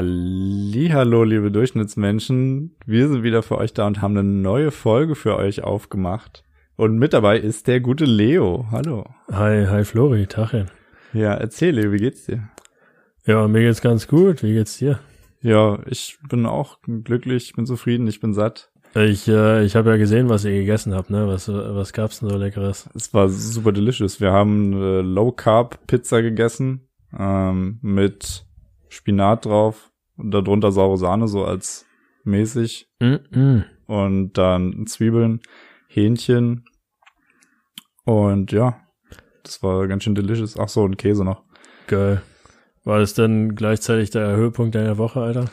Hallo, liebe Durchschnittsmenschen. Wir sind wieder für euch da und haben eine neue Folge für euch aufgemacht. Und mit dabei ist der gute Leo. Hallo. Hi, hi Flori, Tache. Ja, erzähl Leo, wie geht's dir? Ja, mir geht's ganz gut. Wie geht's dir? Ja, ich bin auch glücklich, ich bin zufrieden, ich bin satt. Ich, äh, ich habe ja gesehen, was ihr gegessen habt, ne? Was, was gab's denn so leckeres? Es war super delicious. Wir haben äh, Low Carb Pizza gegessen ähm, mit Spinat drauf und darunter saure Sahne so als mäßig Mm -mm. und dann Zwiebeln, Hähnchen und ja, das war ganz schön delicious. Ach so, und Käse noch. Geil. War das denn gleichzeitig der Höhepunkt deiner Woche, Alter?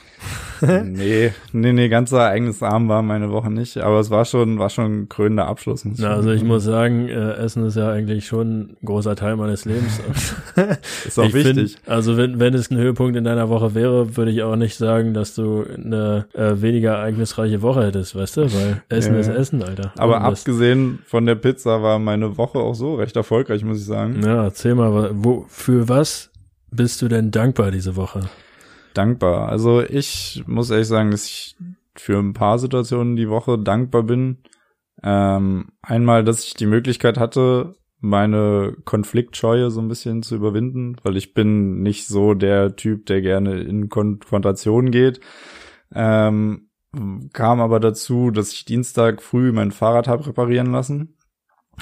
nee, nee, nee, ganz so ereignisarm war meine Woche nicht, aber es war schon, war schon ein krönender Abschluss. Na, also ich muss sagen, äh, Essen ist ja eigentlich schon ein großer Teil meines Lebens. ist auch ich wichtig. Find, also wenn, wenn es ein Höhepunkt in deiner Woche wäre, würde ich auch nicht sagen, dass du eine äh, weniger ereignisreiche Woche hättest, weißt du? Weil Essen Ja. ist Essen, Alter. aber Und das- abgesehen von der Pizza war meine Woche auch so recht erfolgreich, muss ich sagen. Ja, erzähl mal, wo, für was bist du denn dankbar diese Woche? Dankbar. Also ich muss ehrlich sagen, dass ich für ein paar Situationen die Woche dankbar bin. Ähm, einmal, dass ich die Möglichkeit hatte, meine Konfliktscheue so ein bisschen zu überwinden, weil ich bin nicht so der Typ, der gerne in Konfrontation geht. Ähm, kam aber dazu, dass ich Dienstag früh mein Fahrrad habe reparieren lassen,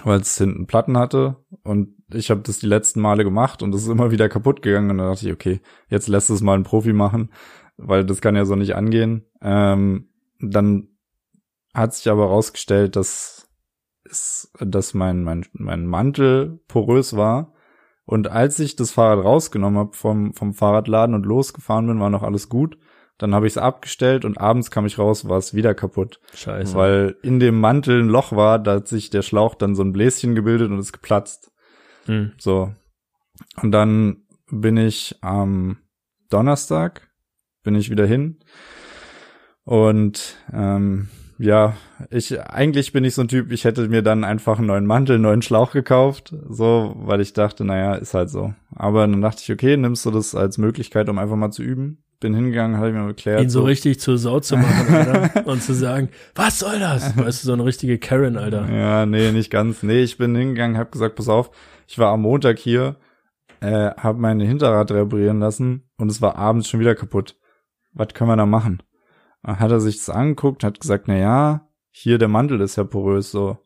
weil es hinten Platten hatte und ich habe das die letzten Male gemacht und es ist immer wieder kaputt gegangen und dann dachte ich, okay, jetzt lässt es mal ein Profi machen, weil das kann ja so nicht angehen. Ähm, dann hat sich aber rausgestellt, dass es, dass mein, mein, mein Mantel porös war. Und als ich das Fahrrad rausgenommen habe vom, vom Fahrradladen und losgefahren bin, war noch alles gut. Dann habe ich es abgestellt und abends kam ich raus, war es wieder kaputt. Scheiße. Weil in dem Mantel ein Loch war, da hat sich der Schlauch dann so ein Bläschen gebildet und ist geplatzt. Hm. So. Und dann bin ich am Donnerstag, bin ich wieder hin. Und ähm, ja, ich eigentlich bin ich so ein Typ, ich hätte mir dann einfach einen neuen Mantel, einen neuen Schlauch gekauft, so, weil ich dachte, naja, ist halt so. Aber dann dachte ich, okay, nimmst du das als Möglichkeit, um einfach mal zu üben. Bin hingegangen, habe ich mir erklärt. Ihn so richtig zur Sau zu machen, Alter. und zu sagen, was soll das? Weißt du, so eine richtige Karen, Alter. Ja, nee, nicht ganz. Nee, ich bin hingegangen, hab gesagt, pass auf, ich war am Montag hier, äh, hab meine Hinterrad reparieren lassen und es war abends schon wieder kaputt. Was können wir da machen? Dann hat er sich das angeguckt, hat gesagt, na ja, hier der Mantel ist ja porös, so.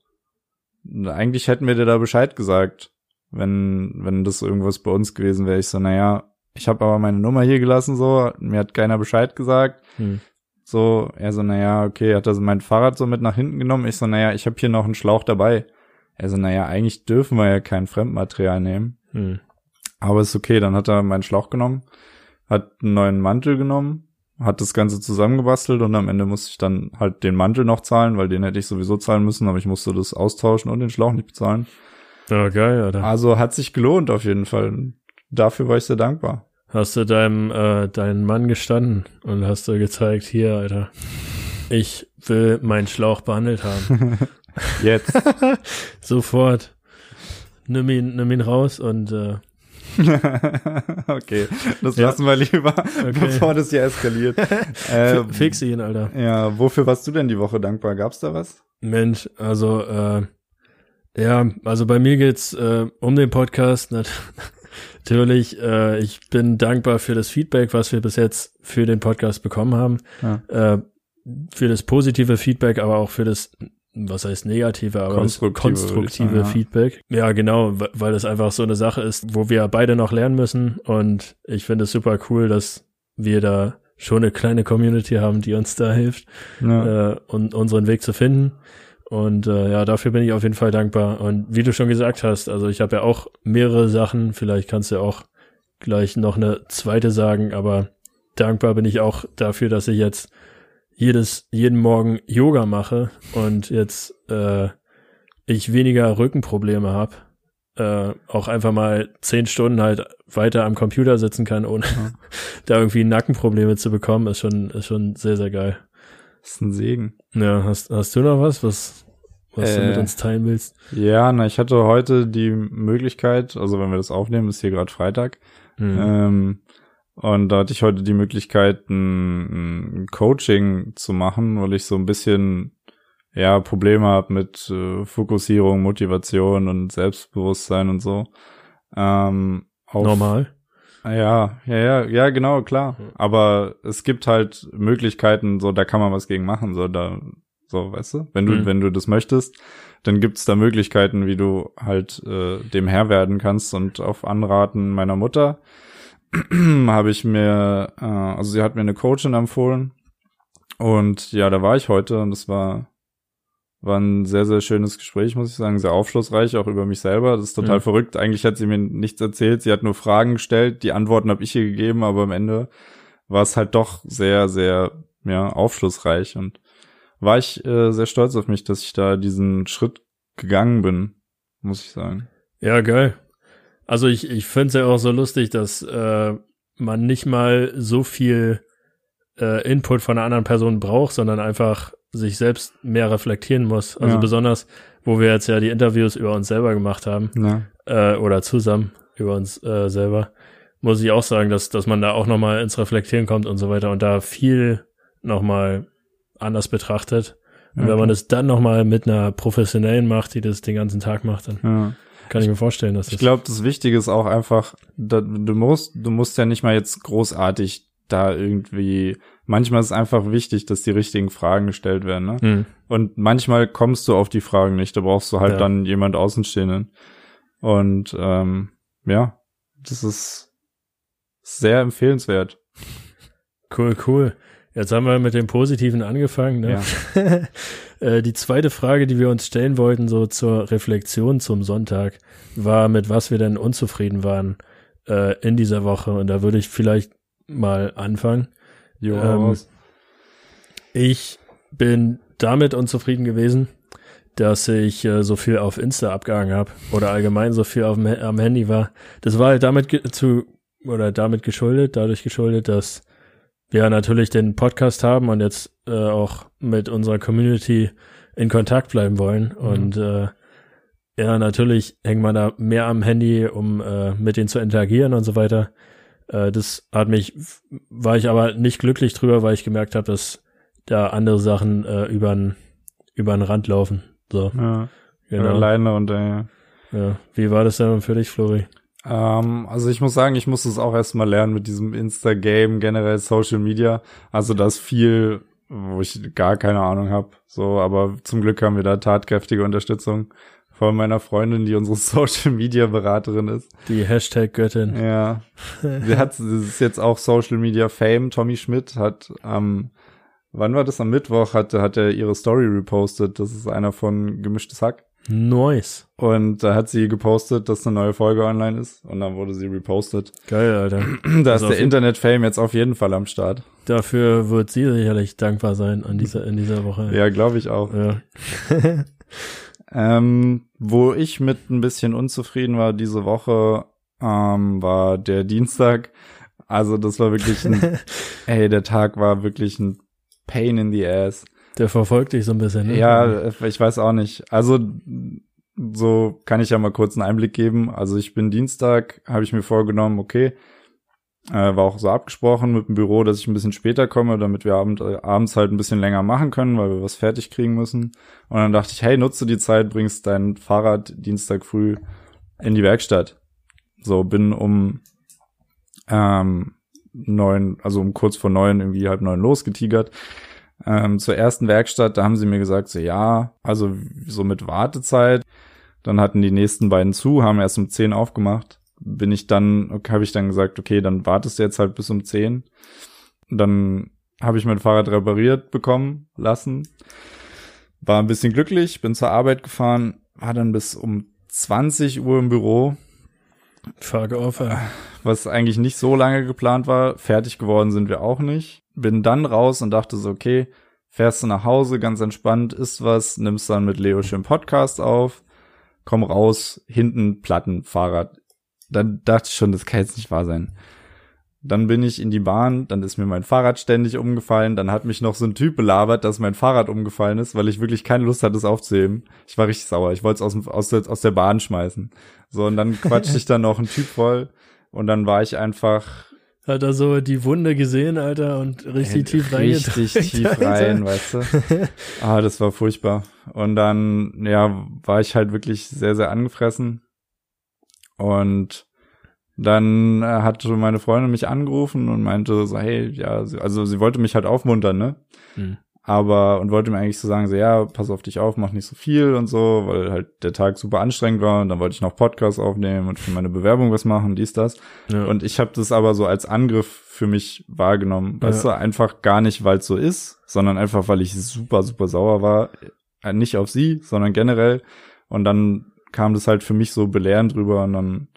Und eigentlich hätten wir dir da Bescheid gesagt, wenn, wenn das irgendwas bei uns gewesen wäre. Ich so, na ja, ich habe aber meine Nummer hier gelassen, so, mir hat keiner Bescheid gesagt. Hm. So, er so, naja, okay, hat er so mein Fahrrad so mit nach hinten genommen. Ich so, naja, ich habe hier noch einen Schlauch dabei. Er so, naja, eigentlich dürfen wir ja kein Fremdmaterial nehmen. Hm. Aber ist okay, dann hat er meinen Schlauch genommen, hat einen neuen Mantel genommen, hat das Ganze zusammengebastelt und am Ende musste ich dann halt den Mantel noch zahlen, weil den hätte ich sowieso zahlen müssen, aber ich musste das austauschen und den Schlauch nicht bezahlen. Ja, geil, Alter. Also hat sich gelohnt auf jeden Fall. Dafür war ich sehr dankbar. Hast du deinem, äh, deinen Mann gestanden und hast du gezeigt, hier, Alter, ich will meinen Schlauch behandelt haben. Jetzt. Sofort. Nimm ihn, nimm ihn raus und äh, okay, das Ja. lassen wir lieber, bevor das hier eskaliert. Ähm, fix ihn, Alter. Ja, wofür warst du denn die Woche dankbar? Gab's da was? Mensch, also äh, ja, also bei mir geht's äh, um den Podcast nat natürlich. Äh, ich bin dankbar für das Feedback, was wir bis jetzt für den Podcast bekommen haben, Ja. äh, für das positive Feedback, aber auch für das was heißt negative, aber Konstruktive, konstruktive sagen, ja. Feedback. Ja, genau, wa- weil das einfach so eine Sache ist, wo wir beide noch lernen müssen und ich finde es super cool, dass wir da schon eine kleine Community haben, die uns da hilft Ja. äh, und unseren Weg zu finden. Und äh, ja, dafür bin ich auf jeden Fall dankbar. Und wie du schon gesagt hast, also ich habe ja auch mehrere Sachen, vielleicht kannst du auch gleich noch eine zweite sagen, aber dankbar bin ich auch dafür, dass ich jetzt jedes, jeden Morgen Yoga mache und jetzt äh, ich weniger Rückenprobleme habe. Äh, auch einfach mal zehn Stunden halt weiter am Computer sitzen kann, ohne Ja. da irgendwie Nackenprobleme zu bekommen, ist schon, ist schon sehr, sehr geil. Das ist ein Segen. Ja, hast, hast du noch was, was, was du Äh. mit uns teilen willst? Ja, na, ich hatte heute die Möglichkeit, also wenn wir das aufnehmen, ist hier gerade Freitag, Hm. ähm, Und da hatte ich heute die Möglichkeit, ein, ein Coaching zu machen, weil ich so ein bisschen ja Probleme habe mit äh, Fokussierung, Motivation und Selbstbewusstsein und so. Ähm, auf, Normal. Ja, ja, ja, ja, genau, klar. Aber es gibt halt Möglichkeiten, so da kann man was gegen machen, so da, so, weißt du, wenn du, mhm. wenn du das möchtest, dann gibt's da Möglichkeiten, wie du halt äh, dem Herr werden kannst und auf Anraten meiner Mutter habe ich mir, äh, also sie hat mir eine Coachin empfohlen und ja, da war ich heute und es war war ein sehr, sehr schönes Gespräch, muss ich sagen, sehr aufschlussreich, auch über mich selber. Das ist total mhm. verrückt. Eigentlich hat sie mir nichts erzählt. Sie hat nur Fragen gestellt. Die Antworten habe ich ihr gegeben, aber am Ende war es halt doch sehr, sehr, ja, aufschlussreich. Und war ich äh, sehr stolz auf mich, dass ich da diesen Schritt gegangen bin, muss ich sagen. Ja, geil. Also ich, ich finde es ja auch so lustig, dass äh, man nicht mal so viel äh, Input von einer anderen Person braucht, sondern einfach sich selbst mehr reflektieren muss. Also ja. besonders, wo wir jetzt ja die Interviews über uns selber gemacht haben ja. äh, oder zusammen über uns äh, selber, muss ich auch sagen, dass, dass man da auch nochmal ins Reflektieren kommt und so weiter und da viel nochmal anders betrachtet. Und okay. wenn man es dann nochmal mit einer professionellen macht, die das den ganzen Tag macht, dann ja. Kann ich mir vorstellen, dass Ich glaube, das Wichtige ist auch einfach, da, du musst, du musst ja nicht mal jetzt großartig da irgendwie, manchmal ist es einfach wichtig, dass die richtigen Fragen gestellt werden, ne? Mhm. Und manchmal kommst du auf die Fragen nicht, da brauchst du halt ja. dann jemand Außenstehenden. Und ähm, ja, das ist sehr empfehlenswert. Cool, cool. Jetzt haben wir mit dem Positiven angefangen. Ne? Ja. Äh, die zweite Frage, die wir uns stellen wollten, so zur Reflexion zum Sonntag, war, mit was wir denn unzufrieden waren äh, in dieser Woche. Und da würde ich vielleicht mal anfangen. Jo, ähm, ich bin damit unzufrieden gewesen, dass ich äh, so viel auf Insta abgehangen habe oder allgemein so viel auf dem, am Handy war. Das war halt damit zu oder damit geschuldet, dadurch geschuldet, dass wir natürlich den Podcast haben und jetzt äh, auch mit unserer Community in Kontakt bleiben wollen. Mhm. Und äh, ja, natürlich hängt man da mehr am Handy, um äh, mit denen zu interagieren und so weiter. Äh, das hat mich, war ich aber nicht glücklich drüber, weil ich gemerkt habe, dass da andere Sachen äh, übern übern Rand laufen. So. Ja. Genau. Alleine und äh, ja. Wie war das denn für dich, Flori? Ähm, also ich muss sagen, ich muss es auch erstmal lernen mit diesem Insta-Game, generell Social Media. Also das viel, wo ich gar keine Ahnung habe. So, aber zum Glück haben wir da tatkräftige Unterstützung von meiner Freundin, die unsere Social Media Beraterin ist. Die Hashtag Göttin. Ja. Sie hat, sie ist jetzt auch Social Media Fame. Tommy Schmidt hat am, wann war das? Am Mittwoch hat, hat er ihre Story repostet. Das ist einer von Gemischtes Hack. Nice. Und da hat sie gepostet, dass eine neue Folge online ist und dann wurde sie repostet. Geil, Alter. da ist also der Internet-Fame jetzt auf jeden Fall am Start. Dafür wird sie sicherlich dankbar sein an dieser, in dieser Woche. Ja, glaube ich auch. Ja. ähm, wo ich mit ein bisschen unzufrieden war diese Woche, ähm, war der Dienstag. Also das war wirklich ein, ey, der Tag war wirklich ein Pain in the ass. Der verfolgt dich so ein bisschen, ne? Ja, ich weiß auch nicht. Also so kann ich ja mal kurz einen Einblick geben. Also ich bin Dienstag, habe ich mir vorgenommen, okay, äh, war auch so abgesprochen mit dem Büro, dass ich ein bisschen später komme, damit wir abend, äh, abends halt ein bisschen länger machen können, weil wir was fertig kriegen müssen. Und dann dachte ich, hey, nutze die Zeit, bringst dein Fahrrad Dienstag früh in die Werkstatt. So, bin um ähm, neun, also um kurz vor neun, irgendwie halb neun losgetigert ähm, zur ersten Werkstatt, da haben sie mir gesagt, so ja, also so mit Wartezeit. Dann hatten die nächsten beiden zu, haben erst um zehn aufgemacht. Bin ich dann, okay, habe ich dann gesagt, okay, dann wartest du jetzt halt bis um zehn. Dann habe ich mein Fahrrad repariert bekommen lassen. War ein bisschen glücklich, bin zur Arbeit gefahren, war dann bis um 20 Uhr im Büro. Fuck off. Ey. Was eigentlich nicht so lange geplant war. Fertig geworden sind wir auch nicht bin dann raus und dachte so, okay, fährst du nach Hause, ganz entspannt, isst was, nimmst dann mit Leo schön Podcast auf, komm raus, hinten Platten, Fahrrad. Dann dachte ich schon, das kann jetzt nicht wahr sein. Dann bin ich in die Bahn, dann ist mir mein Fahrrad ständig umgefallen, dann hat mich noch so ein Typ belabert, dass mein Fahrrad umgefallen ist, weil ich wirklich keine Lust hatte, es aufzuheben. Ich war richtig sauer, ich wollte es aus, aus, der, aus der Bahn schmeißen. So, und dann quatschte ich dann noch einen Typ voll und dann war ich einfach hat er so die Wunde gesehen, Alter, und richtig tief rein. Richtig tief rein, weißt du. Ah, das war furchtbar. Und dann, ja, war ich halt wirklich sehr, sehr angefressen. Und dann äh, hat meine Freundin mich angerufen und meinte so, hey, ja, also sie wollte mich halt aufmuntern, ne? Mhm aber und wollte mir eigentlich so sagen, so ja, pass auf dich auf, mach nicht so viel und so, weil halt der Tag super anstrengend war und dann wollte ich noch Podcasts aufnehmen und für meine Bewerbung was machen, dies, das. Ja. Und ich habe das aber so als Angriff für mich wahrgenommen. Ja. Weißt du, einfach gar nicht, weil es so ist, sondern einfach, weil ich super, super sauer war. Äh, nicht auf sie, sondern generell. Und dann kam das halt für mich so belehrend rüber und dann,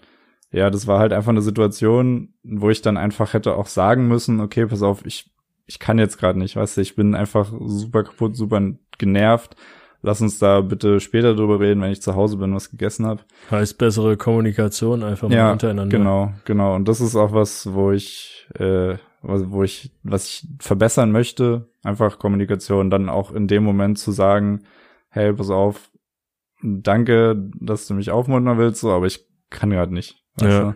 ja, das war halt einfach eine Situation, wo ich dann einfach hätte auch sagen müssen, okay, pass auf, ich ich kann jetzt gerade nicht, weißt du, ich bin einfach super kaputt, super genervt. Lass uns da bitte später drüber reden, wenn ich zu Hause bin, was gegessen habe. Heißt bessere Kommunikation einfach mal ja, untereinander. Genau, genau. Und das ist auch was, wo ich, äh, wo ich, was ich verbessern möchte, einfach Kommunikation, dann auch in dem Moment zu sagen, hey, pass auf, danke, dass du mich aufmuntern willst, so, aber ich kann gerade nicht. Ja.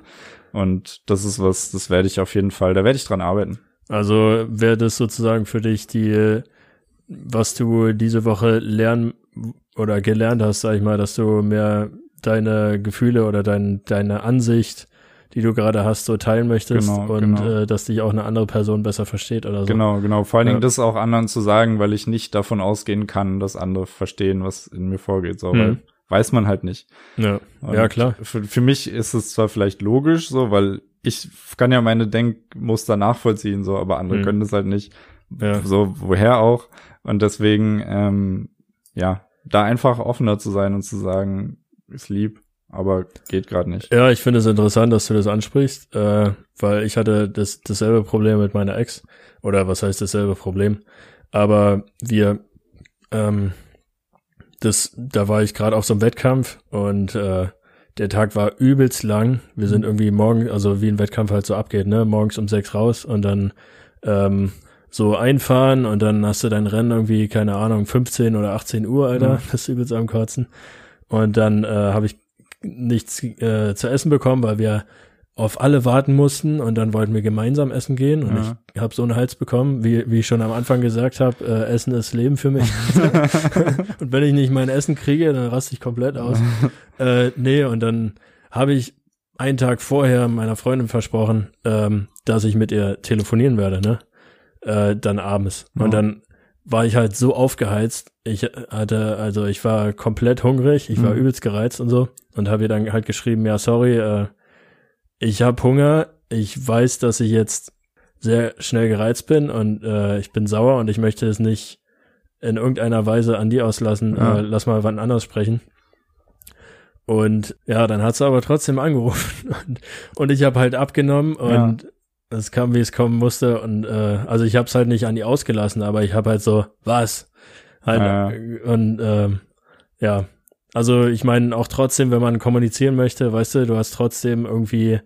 Du? Und das ist was, das werde ich auf jeden Fall, da werde ich dran arbeiten. Also wäre das sozusagen für dich die, was du diese Woche lernen oder gelernt hast, sag ich mal, dass du mehr deine Gefühle oder dein, deine Ansicht, die du gerade hast, so teilen möchtest genau, und genau. Äh, dass dich auch eine andere Person besser versteht oder so. Genau, genau. Vor allen Dingen ja. das auch anderen zu sagen, weil ich nicht davon ausgehen kann, dass andere verstehen, was in mir vorgeht. So, hm. weil weiß man halt nicht. Ja, ja klar. Für, für mich ist es zwar vielleicht logisch so, weil ich kann ja meine Denkmuster nachvollziehen, so, aber andere mhm. können das halt nicht. Ja. So, woher auch. Und deswegen, ähm, ja, da einfach offener zu sein und zu sagen, ist lieb, aber geht gerade nicht. Ja, ich finde es interessant, dass du das ansprichst, äh, weil ich hatte das, dasselbe Problem mit meiner Ex. Oder was heißt dasselbe Problem? Aber wir, ähm, das, da war ich gerade auf so einem Wettkampf und äh, der Tag war übelst lang. Wir sind irgendwie morgen, also wie ein Wettkampf halt so abgeht, ne? Morgens um sechs raus und dann ähm, so einfahren und dann hast du dein Rennen irgendwie, keine Ahnung, 15 oder 18 Uhr, Alter, mhm. bist übelst am Kotzen. Und dann äh, habe ich nichts äh, zu essen bekommen, weil wir auf alle warten mussten und dann wollten wir gemeinsam essen gehen und ja. ich habe so einen Hals bekommen, wie, wie ich schon am Anfang gesagt habe, äh, Essen ist Leben für mich. und wenn ich nicht mein Essen kriege, dann raste ich komplett aus. äh, nee, und dann habe ich einen Tag vorher meiner Freundin versprochen, ähm, dass ich mit ihr telefonieren werde, ne? Äh, dann abends. Ja. Und dann war ich halt so aufgeheizt. Ich hatte, also ich war komplett hungrig, ich war mhm. übelst gereizt und so und habe ihr dann halt geschrieben, ja, sorry, äh, ich habe Hunger, ich weiß, dass ich jetzt sehr schnell gereizt bin und äh, ich bin sauer und ich möchte es nicht in irgendeiner Weise an dir auslassen. Ja. Äh, lass mal wann anders sprechen. Und ja, dann hat sie aber trotzdem angerufen und, und ich habe halt abgenommen und ja. Es kam, wie es kommen musste. Und äh, also ich habe es halt nicht an die ausgelassen, aber ich habe halt so, was? Halt, ja. Und äh, ja, also ich meine auch trotzdem, wenn man kommunizieren möchte, weißt du, du hast trotzdem irgendwie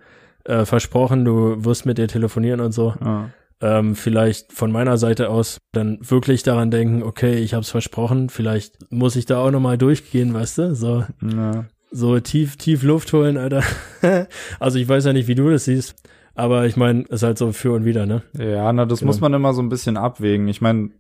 äh, versprochen, du wirst mit ihr telefonieren und so. Ja. Ähm, vielleicht von meiner Seite aus dann wirklich daran denken, okay, ich hab's versprochen, vielleicht muss ich da auch nochmal durchgehen, weißt du? So, ja. so tief, tief Luft holen, Alter. also ich weiß ja nicht, wie du das siehst. Aber ich meine, ist halt so für und wieder, ne? Ja, na, das genau. muss man immer so ein bisschen abwägen. Ich meine,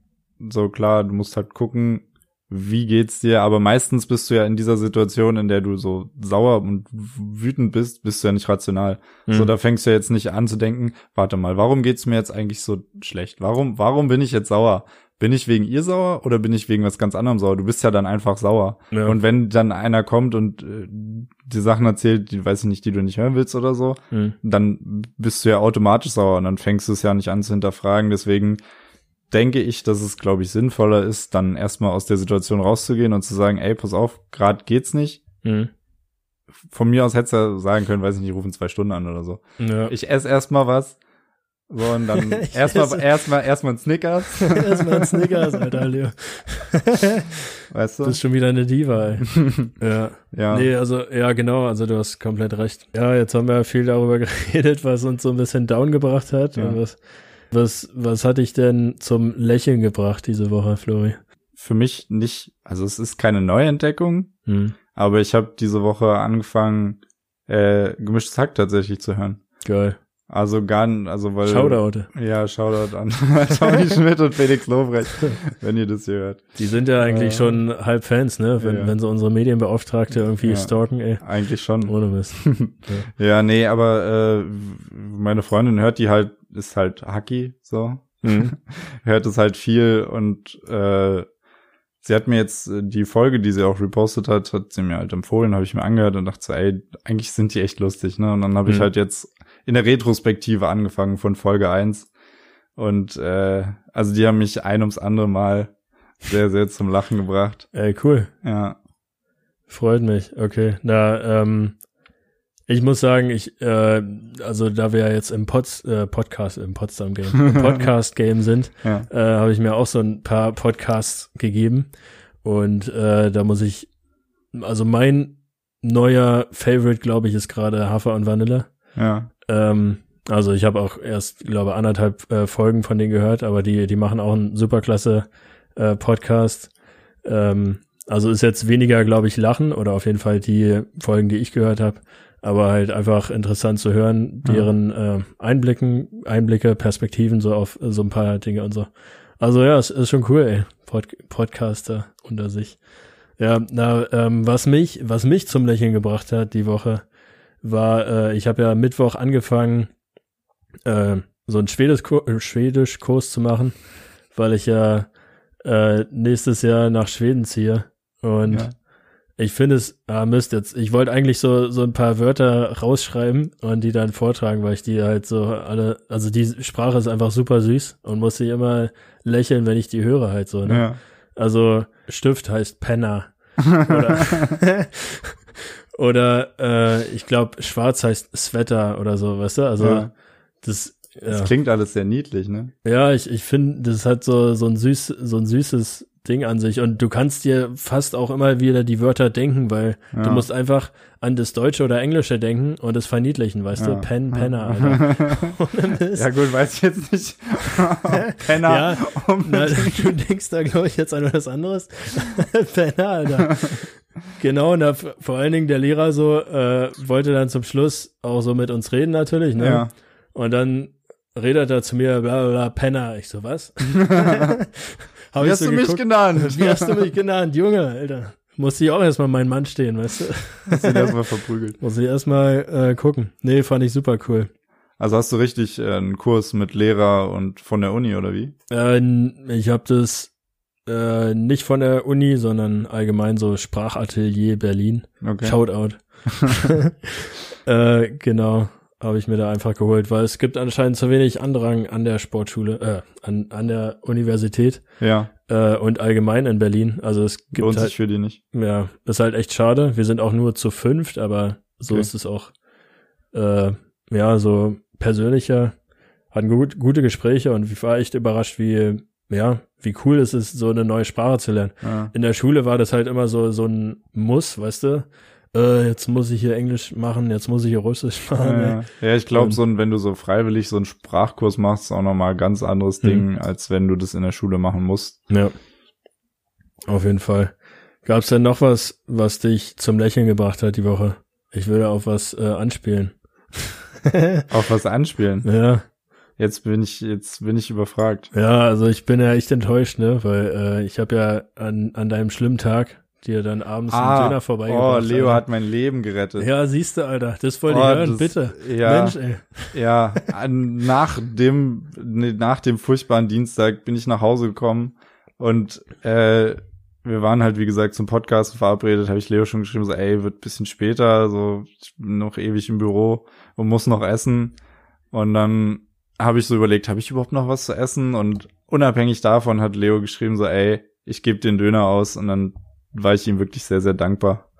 so klar, du musst halt gucken, wie geht's dir? Aber meistens bist du ja in dieser Situation, in der du so sauer und wütend bist, bist du ja nicht rational. Mhm. So, da fängst du ja jetzt nicht an zu denken, warte mal, warum geht's mir jetzt eigentlich so schlecht? Warum, warum bin ich jetzt sauer? Bin ich wegen ihr sauer oder bin ich wegen was ganz anderem sauer? Du bist ja dann einfach sauer. Ja. Und wenn dann einer kommt und äh, die Sachen erzählt, die weiß ich nicht, die du nicht hören willst oder so, mhm. dann bist du ja automatisch sauer und dann fängst du es ja nicht an zu hinterfragen. Deswegen denke ich, dass es, glaube ich, sinnvoller ist, dann erstmal aus der Situation rauszugehen und zu sagen, ey, pass auf, gerade geht's nicht. Mhm. Von mir aus hättest du sagen können, weiß ich nicht, rufen zwei Stunden an oder so. Ja. Ich esse erstmal was. So, und dann erstmal, erstmal, erstmal ein Snickers. erstmal ein Snickers, Alter, Leo. weißt du? Du bist schon wieder eine Diva, ey. ja. ja. Nee, also, ja, genau, also du hast komplett recht. Ja, jetzt haben wir viel darüber geredet, was uns so ein bisschen down gebracht hat ja. was, was, was hat dich denn zum Lächeln gebracht diese Woche, Flori? Für mich nicht, also es ist keine Neuentdeckung, hm. aber ich habe diese Woche angefangen, äh, gemischtes Hack tatsächlich zu hören. Geil. Also gar n- also weil Shoutout. Ja, Shoutout an Tommy Schmidt und Felix Lobrecht, wenn ihr das hier hört. Die sind ja eigentlich Äh, schon halb Fans, ne? Wenn, ja. wenn sie unsere Medienbeauftragte irgendwie Ja. stalken, ey. Eigentlich schon. Ohne Mist. Ja, nee, aber äh, meine Freundin hört die halt, ist halt Hacky, so. Mhm. hört es halt viel und äh, sie hat mir jetzt äh, die Folge, die sie auch repostet hat, hat sie mir halt empfohlen, habe ich mir angehört und dachte so, ey, eigentlich sind die echt lustig, ne? Und dann habe ich Mhm. halt jetzt in der Retrospektive angefangen von Folge 1 und äh, also die haben mich ein ums andere Mal sehr, sehr zum Lachen gebracht. Ey, cool. Ja, Freut mich. Okay. Na, ähm, ich muss sagen, ich, äh, also da wir ja jetzt im Pods, äh, Podcast, im Potsdam Game, im Podcast Game sind, ja, äh, habe ich mir auch so ein paar Podcasts gegeben. Und äh, da muss ich, also mein neuer Favorite, glaube ich, ist gerade Hafer und Vanille. ja, Ähm, also ich habe auch erst, glaube anderthalb äh, Folgen von denen gehört, aber die, die machen auch einen superklasse äh, Podcast. Ähm, also ist jetzt weniger, glaube ich, Lachen oder auf jeden Fall die Folgen, die ich gehört habe, aber halt einfach interessant zu hören, Ja. deren äh, Einblicken, Einblicke, Perspektiven so auf so ein paar Dinge und so. Also ja, es ist schon cool, ey. Pod Podcaster unter sich. Ja, na, ähm, was mich, was mich zum Lächeln gebracht hat die Woche, war, äh, ich habe ja Mittwoch angefangen, äh, so einen Schwedisch-Kurs Schwedisch -Kurs zu machen, weil ich ja äh, nächstes Jahr nach Schweden ziehe. Und ja. ich finde es, ah Mist, jetzt, ich wollte eigentlich so, so ein paar Wörter rausschreiben und die dann vortragen, weil ich die halt so alle, also die Sprache ist einfach super süß und muss sich immer lächeln, wenn ich die höre halt so, ne? ja. Also Stift heißt Penner. Oder, oder äh, ich glaube, schwarz heißt Sweater oder so, weißt du? Also Ja. das, Das ja, klingt alles sehr niedlich, ne? ja ich, ich finde, das hat so, so ein süß, so ein süßes Ding an sich. Und du kannst dir fast auch immer wieder die Wörter denken, weil Ja. du musst einfach an das Deutsche oder Englische denken und es verniedlichen, weißt Ja. du? Pen, Penner, Alter. Ja gut, weiß ich jetzt nicht. Penner. Ja, um Na, du denkst da, glaube ich, jetzt an was anderes. Penner, Alter. Genau, und da, vor allen Dingen der Lehrer so äh, wollte dann zum Schluss auch so mit uns reden natürlich, ne? ja. Und dann redet er zu mir, bla bla bla, Penner. Ich so, was? Hab Wie hast so du mich geguckt, genannt? Wie hast du mich genannt? Junge, Alter. Muss ich auch erstmal mein Mann stehen, weißt du? Hast du ihn erstmal verprügelt. Muss ich erstmal äh, gucken. Nee, fand ich super cool. Also hast du richtig äh, einen Kurs mit Lehrer und von der Uni oder wie? Äh, ich habe das äh, nicht von der Uni, sondern allgemein so Sprachatelier Berlin. Okay. Shoutout. äh, genau, habe ich mir da einfach geholt, weil es gibt anscheinend zu wenig Andrang an der Sportschule, äh, an, an der Universität Ja, äh, und allgemein in Berlin. Also es gibt lohnt halt, sich für die nicht. ja, ist halt echt schade. Wir sind auch nur zu fünft, aber so Okay. ist es auch, äh, ja, so persönlicher, hatten gut, gute Gespräche und ich war echt überrascht, wie, ja, wie cool es ist, so eine neue Sprache zu lernen. Ja. In der Schule war das halt immer so, so ein Muss, weißt du? Äh, jetzt muss ich hier Englisch machen, jetzt muss ich hier Russisch machen. ey. Ja, ja, ich glaube, so ein, wenn du so freiwillig so einen Sprachkurs machst, ist auch nochmal ein ganz anderes Mhm. Ding, als wenn du das in der Schule machen musst. Ja. Auf jeden Fall. Gab's denn noch was, was dich zum Lächeln gebracht hat die Woche? Ich würde auf was äh, anspielen. Auf was anspielen. ja, Jetzt bin ich, jetzt bin ich überfragt. ja, also ich bin ja echt enttäuscht, ne, weil äh, ich habe ja an, an deinem schlimmen Tag dir dann abends einen Döner oh, vorbeigebracht. Leo Alter. hat mein Leben gerettet. Ja, siehst du, Alter, das wollte Oh, ich hören, das- bitte. Ja, Mensch, ey. ja. Nach dem, nee, nach dem furchtbaren Dienstag bin ich nach Hause gekommen und äh, wir waren halt, wie gesagt, zum Podcast verabredet, habe ich Leo schon geschrieben, so, ey, wird bisschen später, so, ich bin noch ewig im Büro und muss noch essen. Und dann habe ich so überlegt, habe ich überhaupt noch was zu essen? Und unabhängig davon hat Leo geschrieben, so, ey, ich gebe den Döner aus. Und dann war ich ihm wirklich sehr, sehr dankbar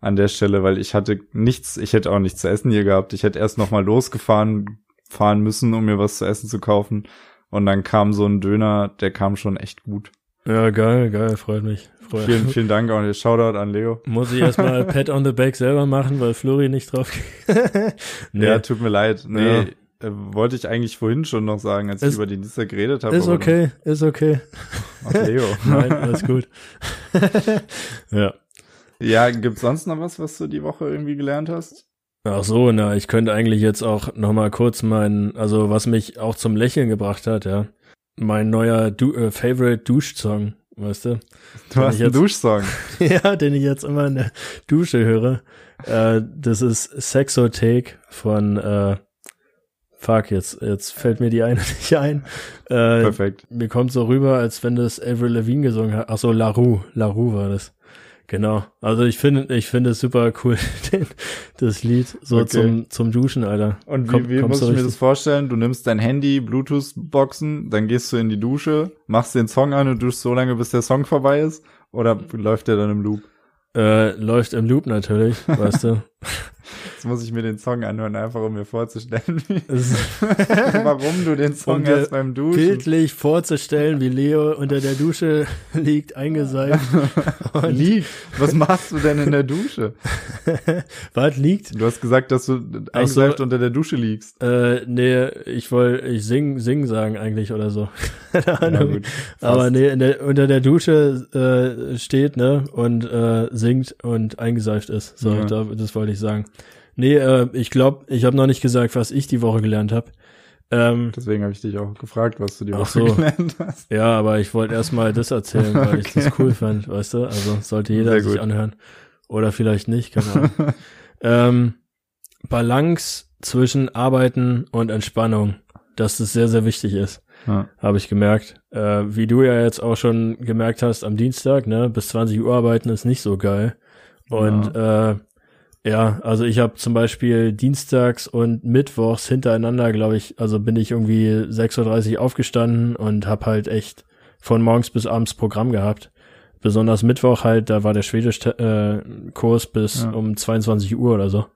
an der Stelle, weil ich hatte nichts, ich hätte auch nichts zu essen hier gehabt. Ich hätte erst noch mal losgefahren fahren müssen, um mir was zu essen zu kaufen. Und dann kam so ein Döner, der kam schon echt gut. Ja, geil, geil, freut mich. Freut Vielen, vielen Dank auch. Shoutout an Leo. Muss ich erstmal Pat on the Back selber machen, weil Flori nicht drauf nee, Ja, tut mir leid. Nee, Ja. Äh, wollte ich eigentlich vorhin schon noch sagen, als ich Ist- über die Nissa geredet habe. ist okay, ist okay. dann- Ach, Leo. Nein, alles gut. ja. ja, gibt's sonst noch was, was du die Woche irgendwie gelernt hast? Ach so, na, ich könnte eigentlich jetzt auch noch mal kurz meinen, also was mich auch zum Lächeln gebracht hat, ja, mein neuer du äh, Favorite Duschsong, weißt du? Du hast einen Duschsong. ja, den ich jetzt immer in der Dusche höre. Äh, das ist Sexothek von äh, Fuck, jetzt, jetzt fällt mir die eine nicht ein. Äh, Perfekt. Mir kommt so rüber, als wenn das Avril Lavigne gesungen hat. Ach so, La Rue. La Rue war das. Genau. Also ich finde, ich finde es super cool, das Lied so okay. zum, zum Duschen, Alter. Und wie, Komm, wie muss ich mir das vorstellen? Du nimmst dein Handy, Bluetooth-Boxen, dann gehst du in die Dusche, machst den Song an und duschst so lange, bis der Song vorbei ist? Oder läuft der dann im Loop? Äh, läuft im Loop natürlich, weißt du. Jetzt muss ich mir den Song anhören, einfach um mir vorzustellen, wie, warum du den Song um erst beim Duschen. Bildlich vorzustellen, wie Leo unter der Dusche liegt, eingeseift. liegt? Was machst du denn in der Dusche? Was liegt? Du hast gesagt, dass du eingeseift so, unter der Dusche liegst. Äh, nee, ich wollte, ich sing, sing sagen eigentlich oder so. ja, gut, Aber nee, der, unter der Dusche äh, steht, ne, und äh, singt und eingeseift ist. So, ja. da, das wollte ich sagen. Nee, äh, ich glaube, ich habe noch nicht gesagt, was ich die Woche gelernt habe. Ähm, Deswegen habe ich dich auch gefragt, was du die Woche so. gelernt hast. Ja, aber ich wollte erstmal das erzählen, weil okay. ich das cool fand, weißt du? Also sollte jeder sich anhören. Oder vielleicht nicht, keine Ahnung. ähm, Balance zwischen Arbeiten und Entspannung, dass das sehr, sehr wichtig ist. Ja. Habe ich gemerkt. Äh, wie du ja jetzt auch schon gemerkt hast am Dienstag, ne, bis 20 Uhr arbeiten ist nicht so geil. Und ja. äh, ja, also ich habe zum Beispiel dienstags und mittwochs hintereinander, glaube ich, also bin ich irgendwie 6.30 Uhr aufgestanden und habe halt echt von morgens bis abends Programm gehabt. Besonders Mittwoch halt, da war der Schwedisch-Kurs äh, bis ja. um 22 Uhr oder so.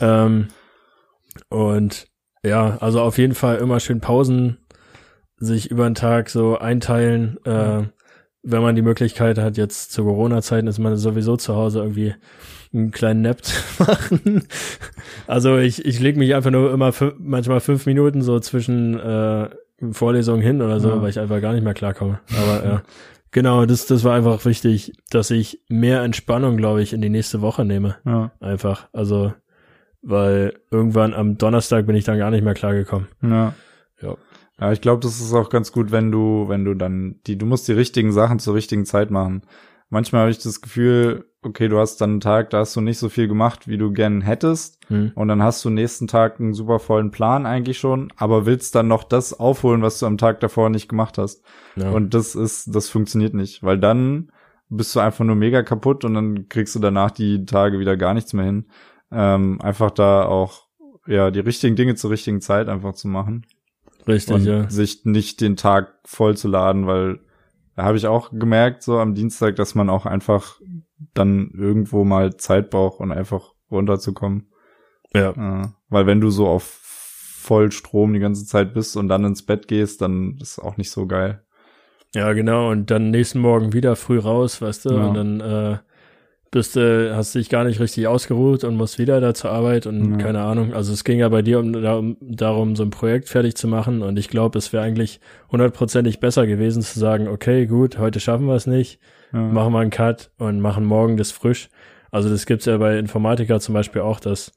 Ähm, und ja, also auf jeden Fall immer schön Pausen, sich über den Tag so einteilen. Äh, wenn man die Möglichkeit hat, jetzt zu Corona-Zeiten ist man sowieso zu Hause irgendwie einen kleinen Nap zu machen. Also ich, ich lege mich einfach nur immer manchmal fünf Minuten so zwischen äh, Vorlesungen hin oder so, ja. weil ich einfach gar nicht mehr klarkomme. Aber ja. Genau, das, das war einfach wichtig, dass ich mehr Entspannung, glaube ich, in die nächste Woche nehme. Ja. Einfach. Also, weil irgendwann am Donnerstag bin ich dann gar nicht mehr klargekommen. Ja. Ja. Ja, ich glaube, das ist auch ganz gut, wenn du, wenn du dann die, du musst die richtigen Sachen zur richtigen Zeit machen. Manchmal habe ich das Gefühl, okay, du hast dann einen Tag, da hast du nicht so viel gemacht, wie du gern hättest. Hm. Und dann hast du nächsten Tag einen super vollen Plan eigentlich schon, aber willst dann noch das aufholen, was du am Tag davor nicht gemacht hast. Ja. Und das ist, das funktioniert nicht, weil dann bist du einfach nur mega kaputt und dann kriegst du danach die Tage wieder gar nichts mehr hin. Ähm, einfach da auch, ja, die richtigen Dinge zur richtigen Zeit einfach zu machen. Richtig, und ja. Sich nicht den Tag voll zu laden, weil habe ich auch gemerkt, so am Dienstag, dass man auch einfach dann irgendwo mal Zeit braucht und einfach runterzukommen. Ja. Äh, weil wenn du so auf Vollstrom die ganze Zeit bist und dann ins Bett gehst, dann ist auch nicht so geil. Ja, genau. Und dann nächsten Morgen wieder früh raus, weißt du, ja. und dann äh, bist du, hast dich gar nicht richtig ausgeruht und musst wieder da zur Arbeit und ja. keine Ahnung. Also es ging ja bei dir um, um darum, so ein Projekt fertig zu machen und ich glaube, es wäre eigentlich hundertprozentig besser gewesen zu sagen, okay, gut, heute schaffen wir es nicht, ja. machen wir einen Cut und machen morgen das frisch. Also das gibt's ja bei Informatiker zum Beispiel auch, dass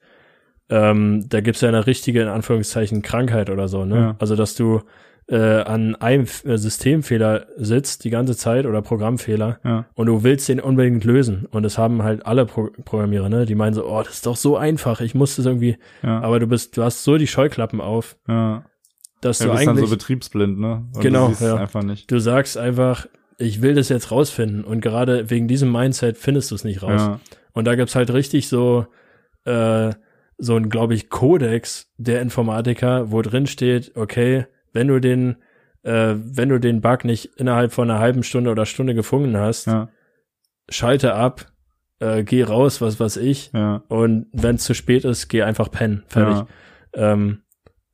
ähm, da gibt's ja eine richtige, in Anführungszeichen, Krankheit oder so, ne? Ja. Also dass du äh, an einem äh, Systemfehler sitzt die ganze Zeit oder Programmfehler ja. und du willst den unbedingt lösen und das haben halt alle Pro Programmierer, ne? Die meinen so, oh, das ist doch so einfach, ich muss das irgendwie, ja. aber du bist, du hast so die Scheuklappen auf, ja. dass ja, du bist eigentlich dann so betriebsblind, ne? Und genau, du ja. einfach nicht. Du sagst einfach, ich will das jetzt rausfinden und gerade wegen diesem Mindset findest du es nicht raus. Ja. Und da gibt's halt richtig so äh, so ein, glaube ich, Kodex der Informatiker, wo drin steht, okay, wenn du den, äh, wenn du den Bug nicht innerhalb von einer halben Stunde oder Stunde gefunden hast, ja. schalte ab, äh, geh raus, was weiß ich. Ja. Und wenn es zu spät ist, geh einfach pennen. Fertig. Ja, ähm,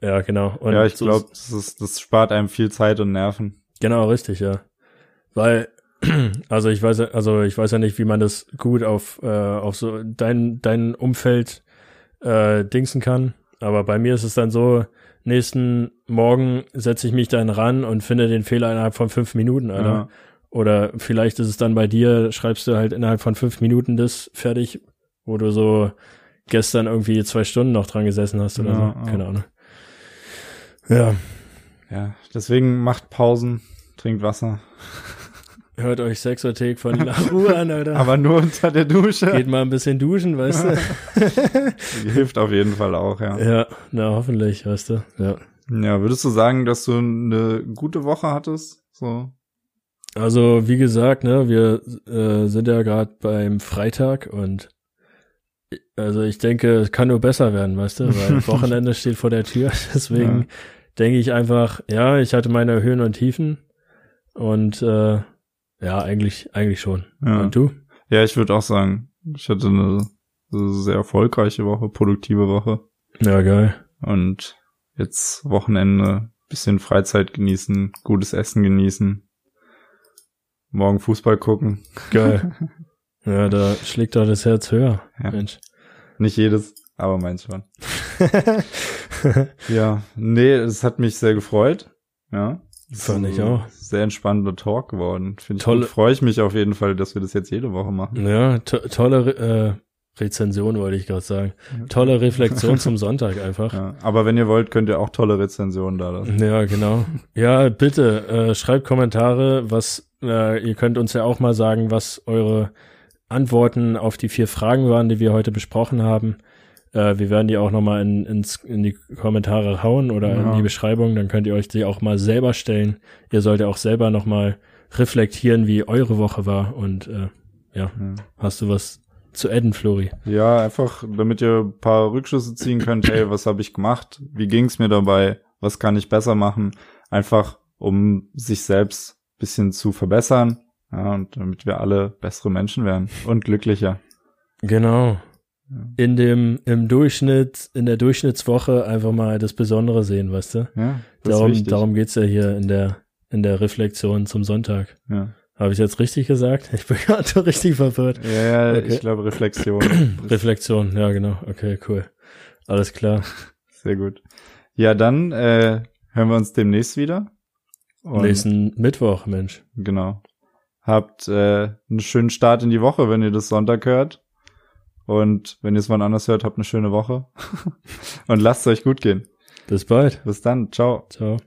ja genau. Und ja, ich so glaube, das, das spart einem viel Zeit und Nerven. Genau, richtig, ja. Weil, also ich weiß, also ich weiß ja nicht, wie man das gut auf, äh, auf so dein, dein Umfeld äh, dingsen kann. Aber bei mir ist es dann so, nächsten Morgen setze ich mich dann ran und finde den Fehler innerhalb von fünf Minuten, Alter. Ja. Oder vielleicht ist es dann bei dir, schreibst du halt innerhalb von fünf Minuten das fertig, wo du so gestern irgendwie zwei Stunden noch dran gesessen hast oder Ja, so. Keine Ahnung. Ja, Ja, deswegen macht Pausen, trinkt Wasser. Hört euch Sexothek von Laru an, Alter. Aber nur unter der Dusche. Geht mal ein bisschen duschen, weißt du? Hilft auf jeden Fall auch, ja. ja, na hoffentlich, weißt du. Ja. Ja, würdest du sagen, dass du eine gute Woche hattest? So. Also, wie gesagt, ne, wir äh, sind ja gerade beim Freitag und also ich denke, es kann nur besser werden, weißt du, weil Wochenende steht vor der Tür. Deswegen Ja. denke ich einfach, ja, ich hatte meine Höhen und Tiefen und äh, ja, eigentlich, eigentlich schon. Ja. Und du? Ja, ich würde auch sagen, ich hatte eine sehr erfolgreiche Woche, produktive Woche. Ja, geil. Und jetzt Wochenende, bisschen Freizeit genießen, gutes Essen genießen. Morgen Fußball gucken. Geil. ja, da schlägt doch das Herz höher. Ja. Mensch. Nicht jedes, aber meins schon. Ja, nee, es hat mich sehr gefreut. Ja. Fand ich auch. Sehr entspannter Talk geworden. Finde ich Tolle- gut. Freue ich mich auf jeden Fall, dass wir das jetzt jede Woche machen. ja, to tolle äh, Rezension, wollte ich gerade sagen. Tolle Reflexion zum Sonntag einfach. Ja, aber wenn ihr wollt, könnt ihr auch tolle Rezensionen da lassen. Ja, genau. Ja, bitte äh, schreibt Kommentare, was äh, ihr könnt uns ja auch mal sagen, was eure Antworten auf die vier Fragen waren, die wir heute besprochen haben. Äh, wir werden die auch nochmal in, ins, in die Kommentare hauen oder Ja. in die Beschreibung, dann könnt ihr euch die auch mal selber stellen. Ihr solltet auch selber nochmal reflektieren, wie eure Woche war. Und äh, ja, Ja. hast du was zu adden, Flori? Ja, einfach, damit ihr ein paar Rückschlüsse ziehen könnt, hey, was habe ich gemacht? Wie ging's mir dabei? Was kann ich besser machen? Einfach, um sich selbst ein bisschen zu verbessern. Ja, und damit wir alle bessere Menschen werden und glücklicher. Genau. In dem, im Durchschnitt, in der Durchschnittswoche einfach mal das Besondere sehen, weißt du? Ja, Darum, darum geht's ja hier in der, in der Reflexion zum Sonntag. Ja, Habe ich jetzt richtig gesagt? Ich bin gerade richtig verwirrt. ja, ja Okay. ich glaube Reflexion. Reflexion, ja genau. Okay, cool. Alles klar. Sehr gut. Ja, dann äh, hören wir uns demnächst wieder. Und Nächsten Mittwoch, Mensch. Genau. Habt äh, einen schönen Start in die Woche, wenn ihr das Sonntag hört. Und wenn ihr es wann anders hört, habt eine schöne Woche. Und lasst es euch gut gehen. Bis bald. Bis dann. Ciao. Ciao.